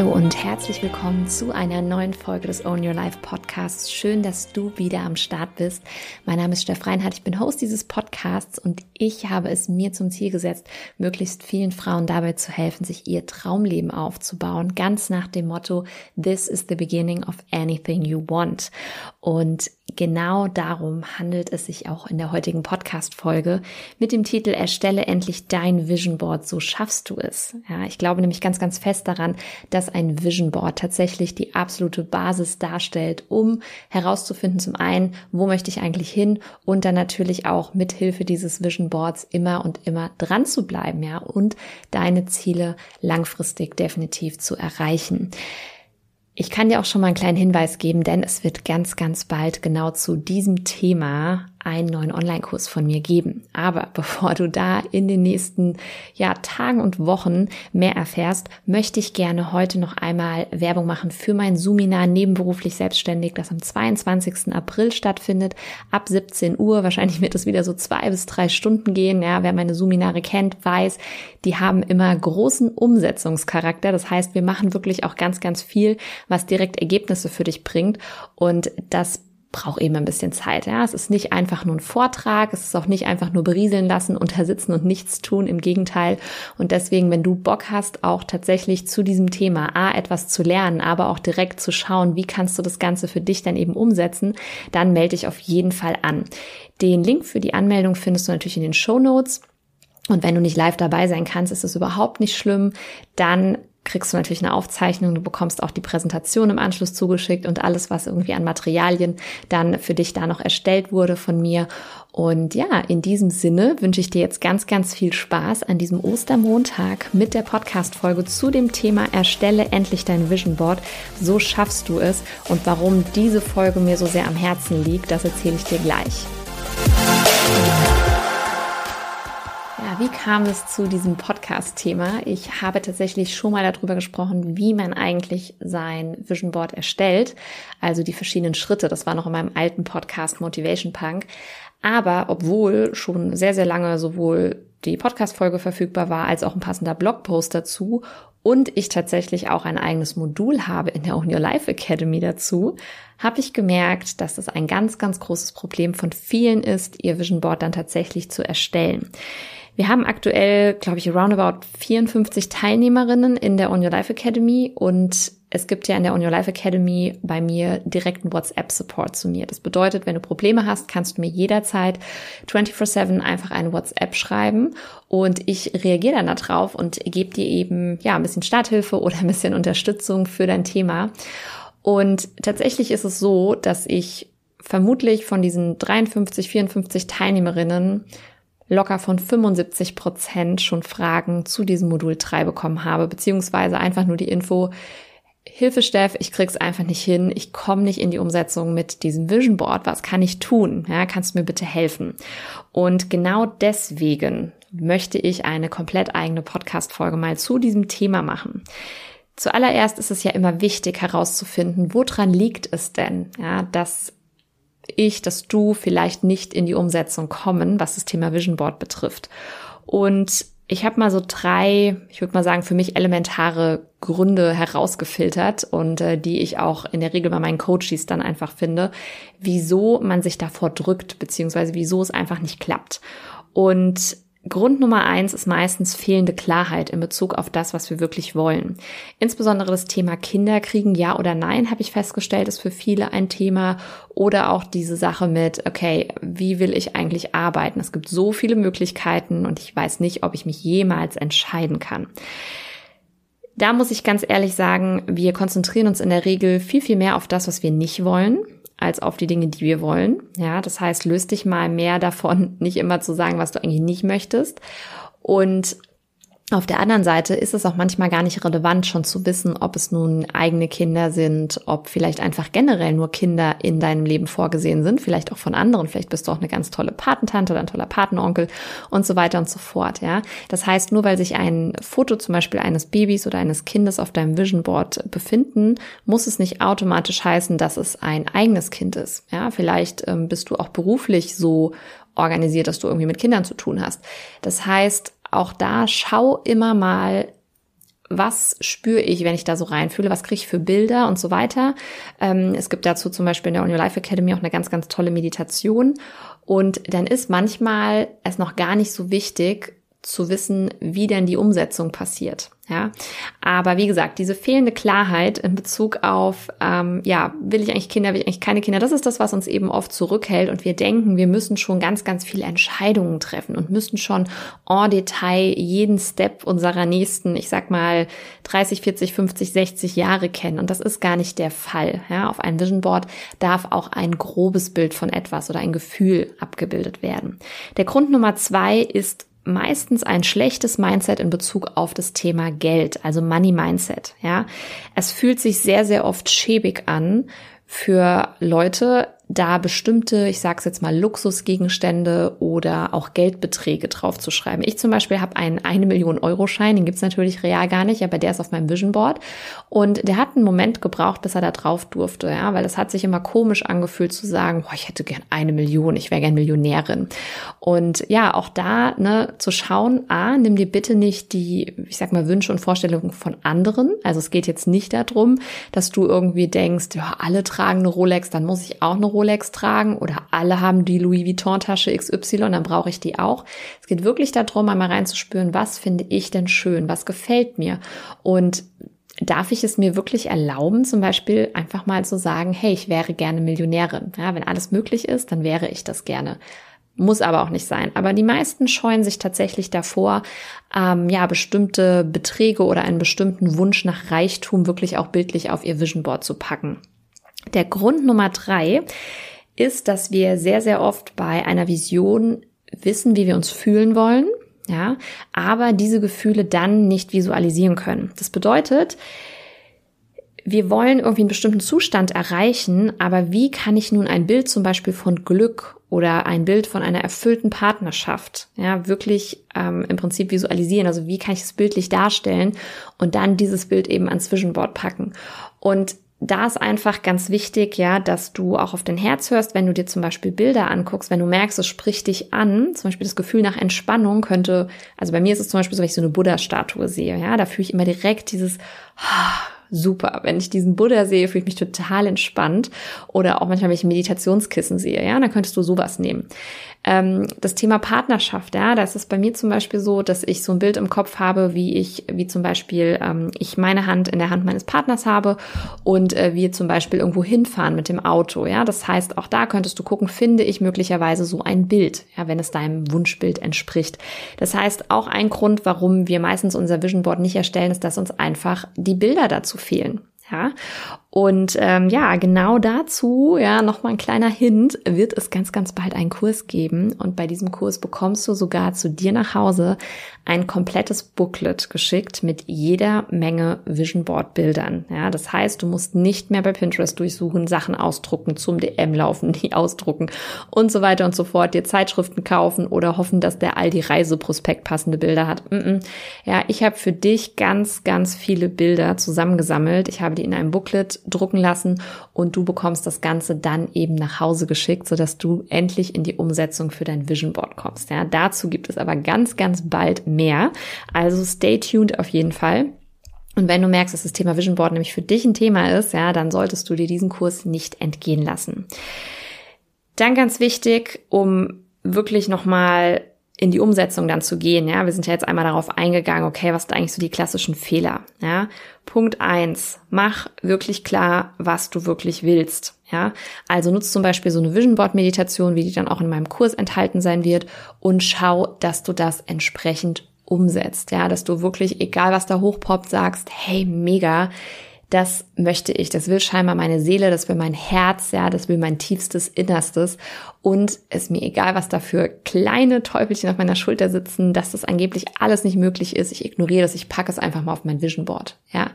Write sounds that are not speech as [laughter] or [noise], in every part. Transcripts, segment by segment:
Hallo und herzlich willkommen zu einer neuen Folge des Own Your Life Podcasts. Schön, dass du wieder am Start bist. Mein Name ist Steff Reinhardt, ich bin Host dieses Podcasts und ich habe es mir zum Ziel gesetzt, möglichst vielen Frauen dabei zu helfen, sich ihr Traumleben aufzubauen, ganz nach dem Motto This is the beginning of anything you want. Und genau darum handelt es sich auch in der heutigen Podcast-Folge mit dem Titel Erstelle endlich dein Vision Board, so schaffst du es. Ja, ich glaube nämlich ganz, ganz fest daran, dass ein Vision Board tatsächlich die absolute Basis darstellt, um herauszufinden, zum einen, wo möchte ich eigentlich hin und dann natürlich auch mit Hilfe dieses Vision Boards immer und immer dran zu bleiben, ja, und deine Ziele langfristig definitiv zu erreichen. Ich kann dir auch schon mal einen kleinen Hinweis geben, denn es wird ganz, ganz bald genau zu diesem Thema einen neuen Online-Kurs von mir geben. Aber [laughs] bevor du da in den nächsten ja, Tagen und Wochen mehr erfährst, möchte ich gerne heute noch einmal Werbung machen für mein Suminar nebenberuflich selbstständig, das am 22. April stattfindet, ab 17 Uhr. Wahrscheinlich wird es wieder so zwei bis drei Stunden gehen. Ja, wer meine Suminare kennt, weiß, die haben immer großen Umsetzungscharakter. Das heißt, wir machen wirklich auch ganz, ganz viel, was direkt Ergebnisse für dich bringt. Und das braucht eben ein bisschen Zeit. Ja, es ist nicht einfach nur ein Vortrag, es ist auch nicht einfach nur berieseln lassen, untersitzen und nichts tun. Im Gegenteil. Und deswegen, wenn du Bock hast, auch tatsächlich zu diesem Thema A etwas zu lernen, aber auch direkt zu schauen, wie kannst du das Ganze für dich dann eben umsetzen, dann melde dich auf jeden Fall an. Den Link für die Anmeldung findest du natürlich in den Show Notes. Und wenn du nicht live dabei sein kannst, ist es überhaupt nicht schlimm. Dann kriegst du natürlich eine Aufzeichnung, du bekommst auch die Präsentation im Anschluss zugeschickt und alles, was irgendwie an Materialien dann für dich da noch erstellt wurde von mir. Und ja, in diesem Sinne wünsche ich dir jetzt ganz, ganz viel Spaß an diesem Ostermontag mit der Podcast-Folge zu dem Thema Erstelle endlich dein Vision Board. So schaffst du es. Und warum diese Folge mir so sehr am Herzen liegt, das erzähle ich dir gleich wie kam es zu diesem Podcast-Thema? Ich habe tatsächlich schon mal darüber gesprochen, wie man eigentlich sein Vision Board erstellt. Also die verschiedenen Schritte. Das war noch in meinem alten Podcast Motivation Punk. Aber obwohl schon sehr, sehr lange sowohl die Podcast-Folge verfügbar war, als auch ein passender Blogpost dazu und ich tatsächlich auch ein eigenes Modul habe in der Own Your Life Academy dazu, habe ich gemerkt, dass es ein ganz, ganz großes Problem von vielen ist, ihr Vision Board dann tatsächlich zu erstellen. Wir haben aktuell, glaube ich, roundabout 54 Teilnehmerinnen in der On Your Life Academy und es gibt ja in der On Your Life Academy bei mir direkten WhatsApp-Support zu mir. Das bedeutet, wenn du Probleme hast, kannst du mir jederzeit 24-7 einfach eine WhatsApp schreiben und ich reagiere dann darauf und gebe dir eben ja ein bisschen Starthilfe oder ein bisschen Unterstützung für dein Thema. Und tatsächlich ist es so, dass ich vermutlich von diesen 53, 54 Teilnehmerinnen locker von 75 Prozent schon Fragen zu diesem Modul 3 bekommen habe, beziehungsweise einfach nur die Info, Hilfe, Steff, ich krieg's einfach nicht hin, ich komme nicht in die Umsetzung mit diesem Vision Board, was kann ich tun? Ja, kannst du mir bitte helfen? Und genau deswegen möchte ich eine komplett eigene Podcast-Folge mal zu diesem Thema machen. Zuallererst ist es ja immer wichtig herauszufinden, woran liegt es denn, ja, dass ich, dass du vielleicht nicht in die Umsetzung kommen, was das Thema Vision Board betrifft. Und ich habe mal so drei, ich würde mal sagen, für mich elementare Gründe herausgefiltert und äh, die ich auch in der Regel bei meinen Coaches dann einfach finde, wieso man sich davor drückt, beziehungsweise wieso es einfach nicht klappt. Und Grund Nummer eins ist meistens fehlende Klarheit in Bezug auf das, was wir wirklich wollen. Insbesondere das Thema Kinderkriegen, ja oder nein, habe ich festgestellt, ist für viele ein Thema. Oder auch diese Sache mit, okay, wie will ich eigentlich arbeiten? Es gibt so viele Möglichkeiten und ich weiß nicht, ob ich mich jemals entscheiden kann. Da muss ich ganz ehrlich sagen, wir konzentrieren uns in der Regel viel, viel mehr auf das, was wir nicht wollen als auf die Dinge, die wir wollen. Ja, das heißt, löst dich mal mehr davon, [laughs] nicht immer zu sagen, was du eigentlich nicht möchtest. Und auf der anderen Seite ist es auch manchmal gar nicht relevant, schon zu wissen, ob es nun eigene Kinder sind, ob vielleicht einfach generell nur Kinder in deinem Leben vorgesehen sind, vielleicht auch von anderen, vielleicht bist du auch eine ganz tolle Patentante oder ein toller Patenonkel und so weiter und so fort, ja. Das heißt, nur weil sich ein Foto zum Beispiel eines Babys oder eines Kindes auf deinem Vision Board befinden, muss es nicht automatisch heißen, dass es ein eigenes Kind ist, ja. Vielleicht ähm, bist du auch beruflich so organisiert, dass du irgendwie mit Kindern zu tun hast. Das heißt, auch da schau immer mal, was spüre ich, wenn ich da so reinfühle, was kriege ich für Bilder und so weiter. Ähm, es gibt dazu zum Beispiel in der On Your Life Academy auch eine ganz, ganz tolle Meditation. Und dann ist manchmal es noch gar nicht so wichtig zu wissen, wie denn die Umsetzung passiert. Ja, aber wie gesagt, diese fehlende Klarheit in Bezug auf, ähm, ja, will ich eigentlich Kinder, will ich eigentlich keine Kinder, das ist das, was uns eben oft zurückhält und wir denken, wir müssen schon ganz, ganz viele Entscheidungen treffen und müssen schon en Detail jeden Step unserer nächsten, ich sag mal, 30, 40, 50, 60 Jahre kennen und das ist gar nicht der Fall. Ja, auf einem Vision Board darf auch ein grobes Bild von etwas oder ein Gefühl abgebildet werden. Der Grund Nummer zwei ist meistens ein schlechtes Mindset in Bezug auf das Thema Geld, also Money Mindset, ja. Es fühlt sich sehr, sehr oft schäbig an für Leute, da bestimmte, ich sage es jetzt mal, Luxusgegenstände oder auch Geldbeträge draufzuschreiben. Ich zum Beispiel habe einen eine Million Euro Schein, den gibt's natürlich real gar nicht, aber der ist auf meinem Vision Board und der hat einen Moment gebraucht, bis er da drauf durfte, ja, weil es hat sich immer komisch angefühlt zu sagen, boah, ich hätte gern eine Million, ich wäre gern Millionärin. Und ja, auch da ne, zu schauen, a, nimm dir bitte nicht die, ich sag mal, Wünsche und Vorstellungen von anderen. Also es geht jetzt nicht darum, dass du irgendwie denkst, ja, alle tragen eine Rolex, dann muss ich auch eine Rolex Rolex tragen oder alle haben die Louis Vuitton Tasche XY, dann brauche ich die auch. Es geht wirklich darum, einmal reinzuspüren, was finde ich denn schön, was gefällt mir und darf ich es mir wirklich erlauben, zum Beispiel einfach mal zu sagen, hey, ich wäre gerne Millionärin. Ja, wenn alles möglich ist, dann wäre ich das gerne. Muss aber auch nicht sein. Aber die meisten scheuen sich tatsächlich davor, ähm, ja, bestimmte Beträge oder einen bestimmten Wunsch nach Reichtum wirklich auch bildlich auf ihr Vision Board zu packen. Der Grund Nummer drei ist, dass wir sehr, sehr oft bei einer Vision wissen, wie wir uns fühlen wollen, ja, aber diese Gefühle dann nicht visualisieren können. Das bedeutet, wir wollen irgendwie einen bestimmten Zustand erreichen, aber wie kann ich nun ein Bild zum Beispiel von Glück oder ein Bild von einer erfüllten Partnerschaft, ja, wirklich ähm, im Prinzip visualisieren? Also wie kann ich es bildlich darstellen und dann dieses Bild eben ans Vision packen? Und da ist einfach ganz wichtig, ja, dass du auch auf dein Herz hörst, wenn du dir zum Beispiel Bilder anguckst, wenn du merkst, es spricht dich an, zum Beispiel das Gefühl nach Entspannung könnte, also bei mir ist es zum Beispiel so, wenn ich so eine Buddha-Statue sehe, ja, da fühle ich immer direkt dieses, super. Wenn ich diesen Buddha sehe, fühle ich mich total entspannt. Oder auch manchmal, wenn ich Meditationskissen sehe, ja, dann könntest du sowas nehmen. Ähm, das Thema Partnerschaft, ja, da ist es bei mir zum Beispiel so, dass ich so ein Bild im Kopf habe, wie ich, wie zum Beispiel ähm, ich meine Hand in der Hand meines Partners habe und äh, wir zum Beispiel irgendwo hinfahren mit dem Auto, ja. Das heißt, auch da könntest du gucken, finde ich möglicherweise so ein Bild, ja, wenn es deinem Wunschbild entspricht. Das heißt, auch ein Grund, warum wir meistens unser Vision Board nicht erstellen, ist, dass uns einfach die Bilder dazu fehlen. Ja, und ähm, ja, genau dazu, ja, nochmal ein kleiner Hint, wird es ganz, ganz bald einen Kurs geben. Und bei diesem Kurs bekommst du sogar zu dir nach Hause ein komplettes Booklet geschickt mit jeder Menge Vision Board Bildern. Ja, das heißt, du musst nicht mehr bei Pinterest durchsuchen, Sachen ausdrucken, zum DM laufen, [laughs] die ausdrucken und so weiter und so fort, dir Zeitschriften kaufen oder hoffen, dass der Aldi Reiseprospekt passende Bilder hat. Ja, ich habe für dich ganz, ganz viele Bilder zusammengesammelt. Ich habe die in einem Booklet drucken lassen und du bekommst das Ganze dann eben nach Hause geschickt, sodass du endlich in die Umsetzung für dein Vision Board kommst. Ja, dazu gibt es aber ganz, ganz bald mehr. Also stay tuned auf jeden Fall. Und wenn du merkst, dass das Thema Vision Board nämlich für dich ein Thema ist, ja, dann solltest du dir diesen Kurs nicht entgehen lassen. Dann ganz wichtig, um wirklich nochmal in die Umsetzung dann zu gehen. Ja, wir sind ja jetzt einmal darauf eingegangen, okay, was sind eigentlich so die klassischen Fehler? Ja, Punkt eins: Mach wirklich klar, was du wirklich willst. Ja, also nutzt zum Beispiel so eine Vision Board Meditation, wie die dann auch in meinem Kurs enthalten sein wird und schau, dass du das entsprechend umsetzt. Ja, dass du wirklich, egal was da hochpoppt, sagst, hey, mega, das möchte ich, das will scheinbar meine Seele, das will mein Herz, ja, das will mein tiefstes Innerstes. Und es mir egal, was da für kleine Teufelchen auf meiner Schulter sitzen, dass das angeblich alles nicht möglich ist, ich ignoriere das, ich packe es einfach mal auf mein Vision Board, ja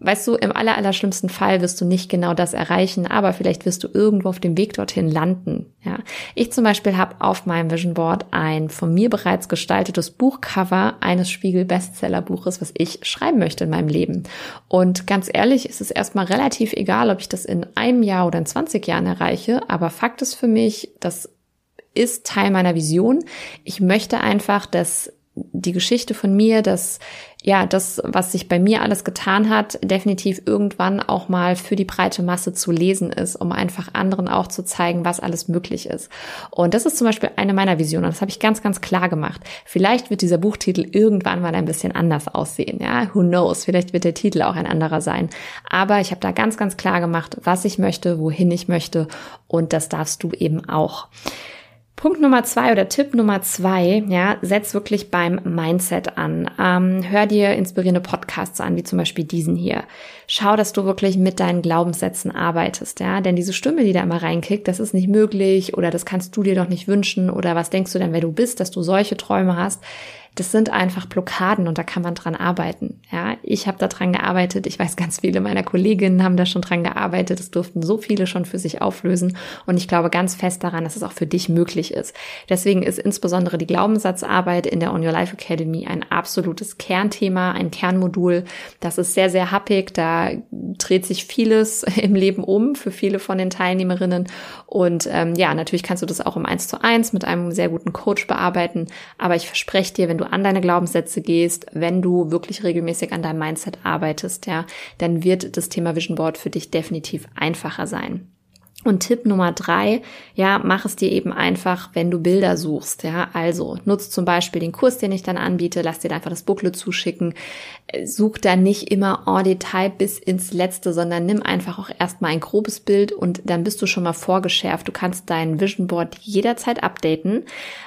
weißt du, im aller, aller schlimmsten Fall wirst du nicht genau das erreichen, aber vielleicht wirst du irgendwo auf dem Weg dorthin landen. Ja, ich zum Beispiel habe auf meinem Vision Board ein von mir bereits gestaltetes Buchcover eines Spiegel Bestseller Buches, was ich schreiben möchte in meinem Leben. Und ganz ehrlich, ist es erstmal relativ egal, ob ich das in einem Jahr oder in 20 Jahren erreiche, aber Fakt ist für mich, das ist Teil meiner Vision. Ich möchte einfach, dass die Geschichte von mir, dass ja, das, was sich bei mir alles getan hat, definitiv irgendwann auch mal für die breite Masse zu lesen ist, um einfach anderen auch zu zeigen, was alles möglich ist. Und das ist zum Beispiel eine meiner Visionen. Das habe ich ganz, ganz klar gemacht. Vielleicht wird dieser Buchtitel irgendwann mal ein bisschen anders aussehen. Ja, who knows? Vielleicht wird der Titel auch ein anderer sein. Aber ich habe da ganz, ganz klar gemacht, was ich möchte, wohin ich möchte. Und das darfst du eben auch. Punkt Nummer zwei oder Tipp Nummer zwei, ja, setz wirklich beim Mindset an. Ähm, hör dir inspirierende Podcasts an, wie zum Beispiel diesen hier. Schau, dass du wirklich mit deinen Glaubenssätzen arbeitest, ja, denn diese Stimme, die da immer reinkickt, das ist nicht möglich oder das kannst du dir doch nicht wünschen oder was denkst du denn, wer du bist, dass du solche Träume hast, das sind einfach Blockaden und da kann man dran arbeiten. Ja, ich habe da dran gearbeitet. Ich weiß, ganz viele meiner Kolleginnen haben da schon dran gearbeitet. Es durften so viele schon für sich auflösen. Und ich glaube ganz fest daran, dass es auch für dich möglich ist. Deswegen ist insbesondere die Glaubenssatzarbeit in der On Your Life Academy ein absolutes Kernthema, ein Kernmodul. Das ist sehr, sehr happig. Da dreht sich vieles [laughs] im Leben um für viele von den Teilnehmerinnen. Und ähm, ja, natürlich kannst du das auch im Eins zu eins mit einem sehr guten Coach bearbeiten. Aber ich verspreche dir, wenn du an deine Glaubenssätze gehst, wenn du wirklich regelmäßig an deinem Mindset arbeitest, ja, dann wird das Thema Vision Board für dich definitiv einfacher sein. Und Tipp Nummer drei, ja, mach es dir eben einfach, wenn du Bilder suchst, ja. Also, nutz zum Beispiel den Kurs, den ich dann anbiete, lass dir einfach das Booklet zuschicken. Such da nicht immer en Detail bis ins Letzte, sondern nimm einfach auch erstmal ein grobes Bild und dann bist du schon mal vorgeschärft. Du kannst dein Vision Board jederzeit updaten.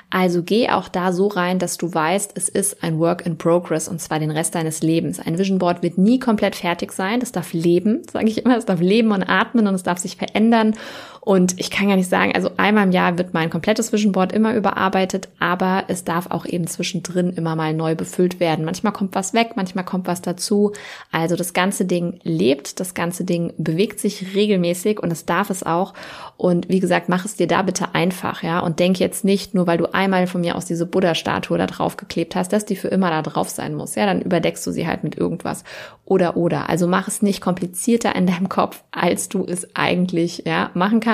Also geh auch da so rein, dass du weißt, es ist ein Work in Progress und zwar den Rest deines Lebens. Ein Vision Board wird nie komplett fertig sein. Das darf leben, sage ich immer. Es darf leben und atmen und es darf sich verändern. Und ich kann gar nicht sagen, also einmal im Jahr wird mein komplettes Vision Board immer überarbeitet, aber es darf auch eben zwischendrin immer mal neu befüllt werden. Manchmal kommt was weg, manchmal kommt was dazu. Also das ganze Ding lebt, das ganze Ding bewegt sich regelmäßig und es darf es auch. Und wie gesagt, mach es dir da bitte einfach, ja. Und denk jetzt nicht, nur weil du einmal von mir aus diese Buddha-Statue da drauf geklebt hast, dass die für immer da drauf sein muss. Ja, dann überdeckst du sie halt mit irgendwas. Oder, oder. Also mach es nicht komplizierter in deinem Kopf, als du es eigentlich, ja, machen kannst.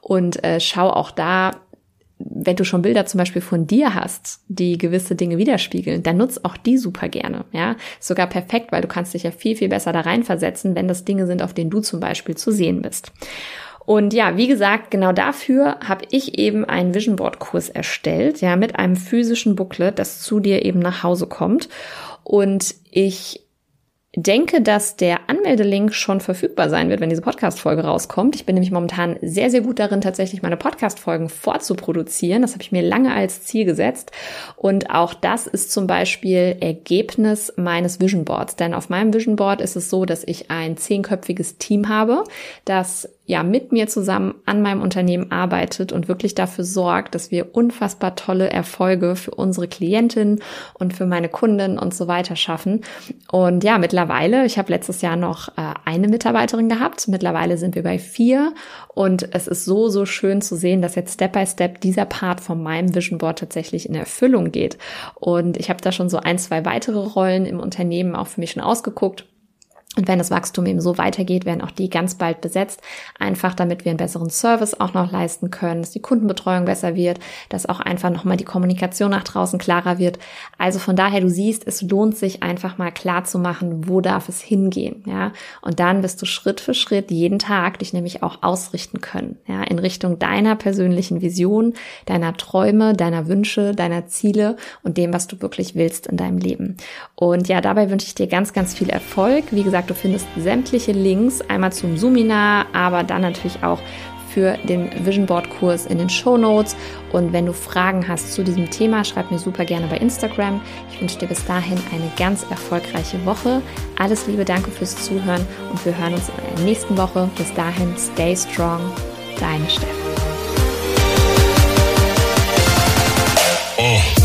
Und äh, schau auch da, wenn du schon Bilder zum Beispiel von dir hast, die gewisse Dinge widerspiegeln, dann nutz auch die super gerne, ja. Sogar perfekt, weil du kannst dich ja viel, viel besser da reinversetzen, wenn das Dinge sind, auf denen du zum Beispiel zu sehen bist. Und ja, wie gesagt, genau dafür habe ich eben einen Vision Board Kurs erstellt, ja, mit einem physischen Booklet, das zu dir eben nach Hause kommt. Und ich denke, dass der Anmeldelink schon verfügbar sein wird, wenn diese Podcast-Folge rauskommt. Ich bin nämlich momentan sehr, sehr gut darin, tatsächlich meine Podcast-Folgen vorzuproduzieren. Das habe ich mir lange als Ziel gesetzt. Und auch das ist zum Beispiel Ergebnis meines Vision Boards. Denn auf meinem Vision Board ist es so, dass ich ein zehnköpfiges Team habe, das ja mit mir zusammen an meinem Unternehmen arbeitet und wirklich dafür sorgt, dass wir unfassbar tolle Erfolge für unsere Klientinnen und für meine Kunden und so weiter schaffen. Und ja, mittlerweile, ich habe letztes Jahr noch äh, eine Mitarbeiterin gehabt, mittlerweile sind wir bei vier und es ist so, so schön zu sehen, dass jetzt Step by Step dieser Part von meinem Vision Board tatsächlich in Erfüllung geht. Und ich habe da schon so ein, zwei weitere Rollen im Unternehmen auch für mich schon ausgeguckt und wenn das Wachstum eben so weitergeht, werden auch die ganz bald besetzt, einfach damit wir einen besseren Service auch noch leisten können, dass die Kundenbetreuung besser wird, dass auch einfach nochmal die Kommunikation nach draußen klarer wird. Also von daher, du siehst, es lohnt sich einfach mal klar zu machen, wo darf es hingehen, ja. Und dann wirst du Schritt für Schritt jeden Tag dich nämlich auch ausrichten können, ja, in Richtung deiner persönlichen Vision, deiner Träume, deiner Wünsche, deiner Ziele und dem, was du wirklich willst in deinem Leben. Und ja, dabei wünsche ich dir ganz, ganz viel Erfolg. Wie gesagt, gesagt, du findest sämtliche Links einmal zum Suminar, aber dann natürlich auch für den Vision Board Kurs in den Show Notes. Und wenn du Fragen hast zu diesem Thema, schreib mir super gerne bei Instagram. Ich wünsche dir bis dahin eine ganz erfolgreiche Woche. Alles Liebe, danke fürs Zuhören und wir hören uns in der nächsten Woche. Bis dahin, stay strong, deine Steffi. Oh.